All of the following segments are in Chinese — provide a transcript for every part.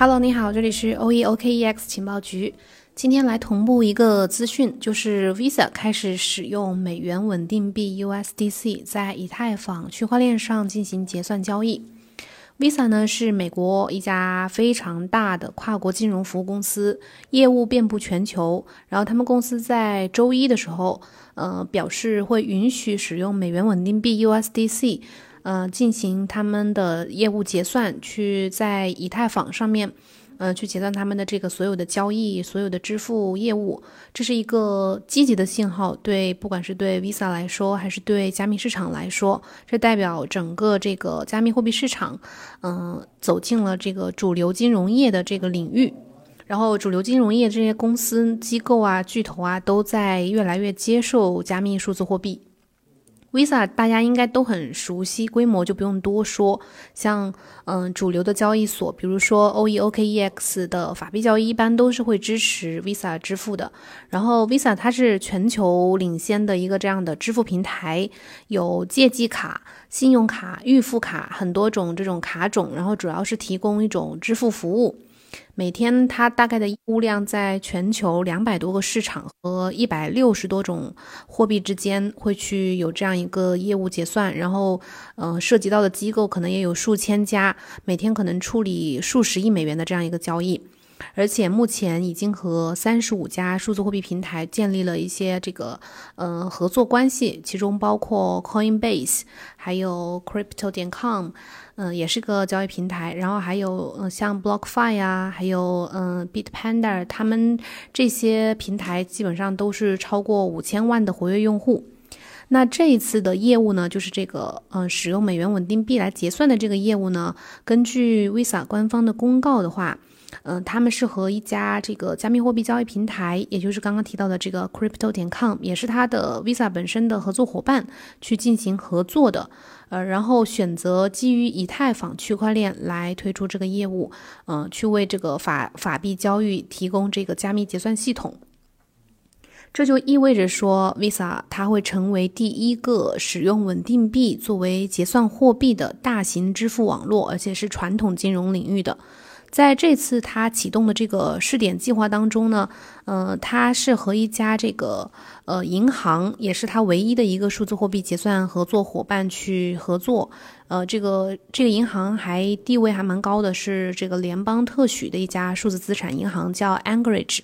Hello，你好，这里是 O E O K E X 情报局。今天来同步一个资讯，就是 Visa 开始使用美元稳定币 USDC 在以太坊区块链上进行结算交易。Visa 呢是美国一家非常大的跨国金融服务公司，业务遍布全球。然后他们公司在周一的时候，呃，表示会允许使用美元稳定币 USDC。呃，进行他们的业务结算，去在以太坊上面，呃，去结算他们的这个所有的交易、所有的支付业务，这是一个积极的信号。对，不管是对 Visa 来说，还是对加密市场来说，这代表整个这个加密货币市场，嗯，走进了这个主流金融业的这个领域。然后，主流金融业这些公司、机构啊、巨头啊，都在越来越接受加密数字货币。Visa 大家应该都很熟悉，规模就不用多说。像嗯主流的交易所，比如说 OEOKEX 的法币交易，一般都是会支持 Visa 支付的。然后 Visa 它是全球领先的一个这样的支付平台，有借记卡、信用卡、预付卡很多种这种卡种，然后主要是提供一种支付服务。每天它大概的业务量在全球两百多个市场和一百六十多种货币之间会去有这样一个业务结算，然后，呃，涉及到的机构可能也有数千家，每天可能处理数十亿美元的这样一个交易。而且目前已经和三十五家数字货币平台建立了一些这个呃合作关系，其中包括 Coinbase，还有 Crypto 点 com，嗯，也是个交易平台。然后还有呃像 BlockFi 呀，还有嗯 Bitpanda，他们这些平台基本上都是超过五千万的活跃用户。那这一次的业务呢，就是这个嗯使用美元稳定币来结算的这个业务呢，根据 Visa 官方的公告的话。嗯，他们是和一家这个加密货币交易平台，也就是刚刚提到的这个 Crypto 点 com，也是它的 Visa 本身的合作伙伴去进行合作的。呃，然后选择基于以太坊区块链来推出这个业务，嗯，去为这个法法币交易提供这个加密结算系统。这就意味着说，Visa 它会成为第一个使用稳定币作为结算货币的大型支付网络，而且是传统金融领域的。在这次他启动的这个试点计划当中呢，呃，他是和一家这个呃银行，也是他唯一的一个数字货币结算合作伙伴去合作，呃，这个这个银行还地位还蛮高的，是这个联邦特许的一家数字资产银行，叫 Anchorage。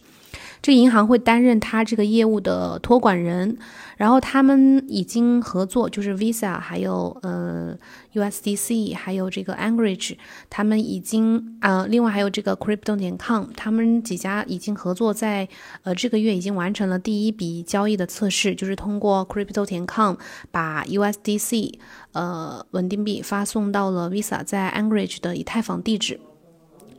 这银行会担任他这个业务的托管人，然后他们已经合作，就是 Visa 还有呃 USDC 还有这个 Anchorage，他们已经啊，另外还有这个 Crypto 点 com，他们几家已经合作，在呃这个月已经完成了第一笔交易的测试，就是通过 Crypto 点 com 把 USDC 呃稳定币发送到了 Visa 在 Anchorage 的以太坊地址。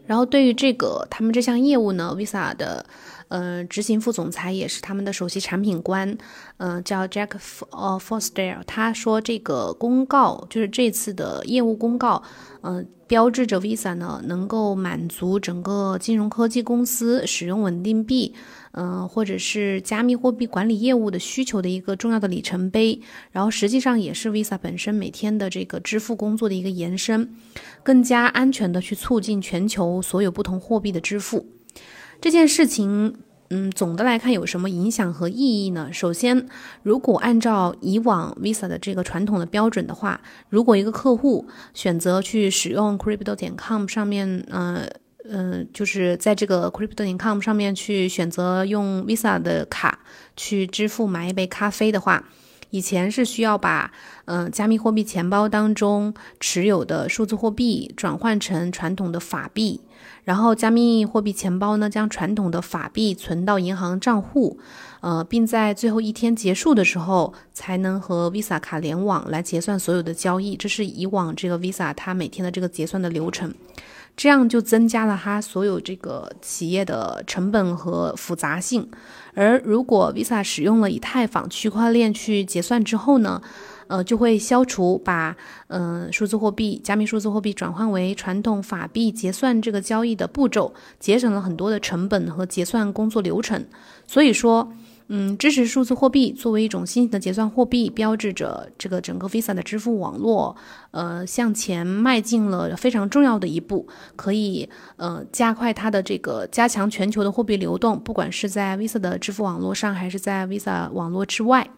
然后对于这个他们这项业务呢，Visa 的。呃，执行副总裁也是他们的首席产品官，嗯，叫 Jack 呃 Foster。他说这个公告就是这次的业务公告，嗯，标志着 Visa 呢能够满足整个金融科技公司使用稳定币，嗯，或者是加密货币管理业务的需求的一个重要的里程碑。然后实际上也是 Visa 本身每天的这个支付工作的一个延伸，更加安全的去促进全球所有不同货币的支付。这件事情，嗯，总的来看有什么影响和意义呢？首先，如果按照以往 Visa 的这个传统的标准的话，如果一个客户选择去使用 Crypto 点 com 上面，呃，嗯，就是在这个 Crypto.com 上面去选择用 Visa 的卡去支付买一杯咖啡的话，以前是需要把，嗯，加密货币钱包当中持有的数字货币转换成传统的法币。然后，加密货币钱包呢，将传统的法币存到银行账户，呃，并在最后一天结束的时候，才能和 Visa 卡联网来结算所有的交易。这是以往这个 Visa 它每天的这个结算的流程，这样就增加了它所有这个企业的成本和复杂性。而如果 Visa 使用了以太坊区块链去结算之后呢？呃，就会消除把嗯数字货币、加密数字货币转换为传统法币结算这个交易的步骤，节省了很多的成本和结算工作流程。所以说，嗯，支持数字货币作为一种新型的结算货币，标志着这个整个 Visa 的支付网络，呃，向前迈进了非常重要的一步，可以呃加快它的这个加强全球的货币流动，不管是在 Visa 的支付网络上，还是在 Visa 网络之外。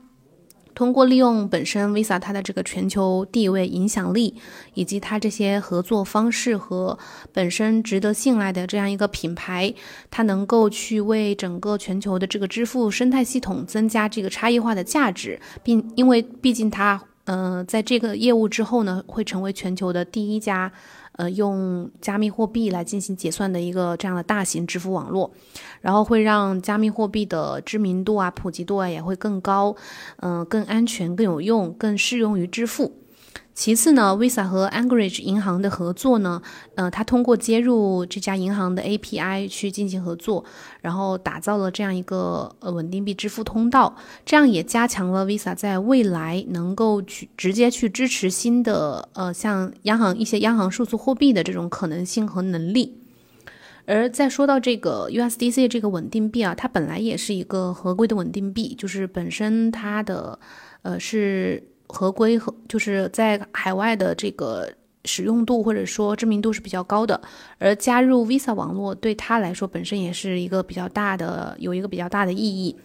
通过利用本身 Visa 它的这个全球地位、影响力，以及它这些合作方式和本身值得信赖的这样一个品牌，它能够去为整个全球的这个支付生态系统增加这个差异化的价值，并因为毕竟它，呃，在这个业务之后呢，会成为全球的第一家。呃，用加密货币来进行结算的一个这样的大型支付网络，然后会让加密货币的知名度啊、普及度啊也会更高，嗯，更安全、更有用、更适用于支付。其次呢，Visa 和 Anchorage 银行的合作呢，呃，它通过接入这家银行的 API 去进行合作，然后打造了这样一个呃稳定币支付通道，这样也加强了 Visa 在未来能够去直接去支持新的呃像央行一些央行数字货币的这种可能性和能力。而再说到这个 USDC 这个稳定币啊，它本来也是一个合规的稳定币，就是本身它的呃是。合规和就是在海外的这个使用度或者说知名度是比较高的，而加入 Visa 网络对他来说本身也是一个比较大的，有一个比较大的意义。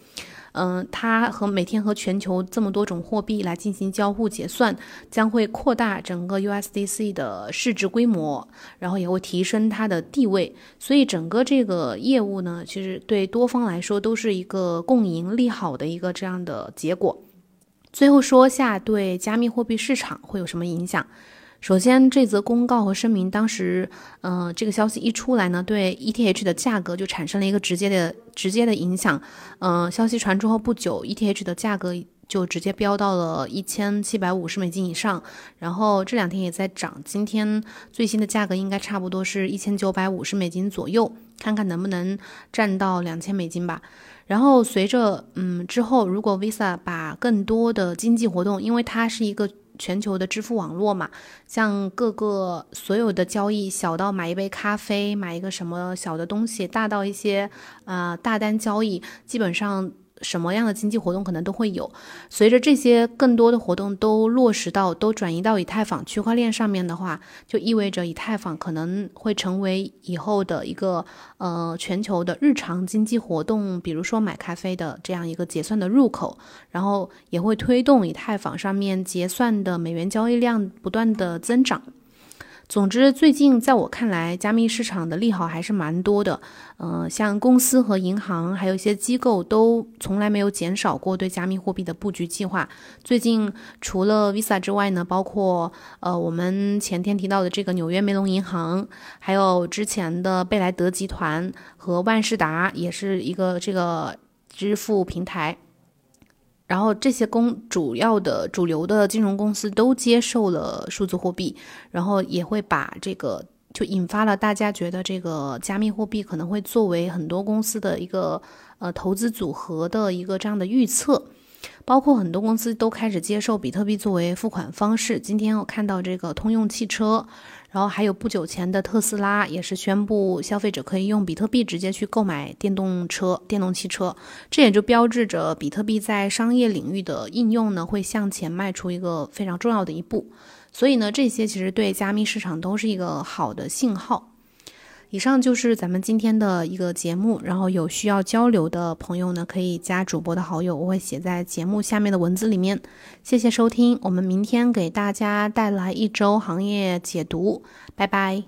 嗯，它和每天和全球这么多种货币来进行交互结算，将会扩大整个 USDC 的市值规模，然后也会提升它的地位。所以整个这个业务呢，其实对多方来说都是一个共赢利好的一个这样的结果。最后说下对加密货币市场会有什么影响？首先，这则公告和声明当时，嗯，这个消息一出来呢，对 ETH 的价格就产生了一个直接的直接的影响。嗯，消息传出后不久，ETH 的价格就直接飙到了一千七百五十美金以上，然后这两天也在涨。今天最新的价格应该差不多是一千九百五十美金左右，看看能不能站到两千美金吧。然后随着嗯之后，如果 Visa 把更多的经济活动，因为它是一个全球的支付网络嘛，像各个所有的交易，小到买一杯咖啡，买一个什么小的东西，大到一些呃大单交易，基本上。什么样的经济活动可能都会有，随着这些更多的活动都落实到、都转移到以太坊区块链上面的话，就意味着以太坊可能会成为以后的一个呃全球的日常经济活动，比如说买咖啡的这样一个结算的入口，然后也会推动以太坊上面结算的美元交易量不断的增长。总之，最近在我看来，加密市场的利好还是蛮多的。嗯，像公司和银行，还有一些机构，都从来没有减少过对加密货币的布局计划。最近除了 Visa 之外呢，包括呃我们前天提到的这个纽约梅隆银行，还有之前的贝莱德集团和万事达，也是一个这个支付平台。然后这些公主要的主流的金融公司都接受了数字货币，然后也会把这个就引发了大家觉得这个加密货币可能会作为很多公司的一个呃投资组合的一个这样的预测。包括很多公司都开始接受比特币作为付款方式。今天我看到这个通用汽车，然后还有不久前的特斯拉也是宣布消费者可以用比特币直接去购买电动车、电动汽车。这也就标志着比特币在商业领域的应用呢会向前迈出一个非常重要的一步。所以呢，这些其实对加密市场都是一个好的信号。以上就是咱们今天的一个节目，然后有需要交流的朋友呢，可以加主播的好友，我会写在节目下面的文字里面。谢谢收听，我们明天给大家带来一周行业解读，拜拜。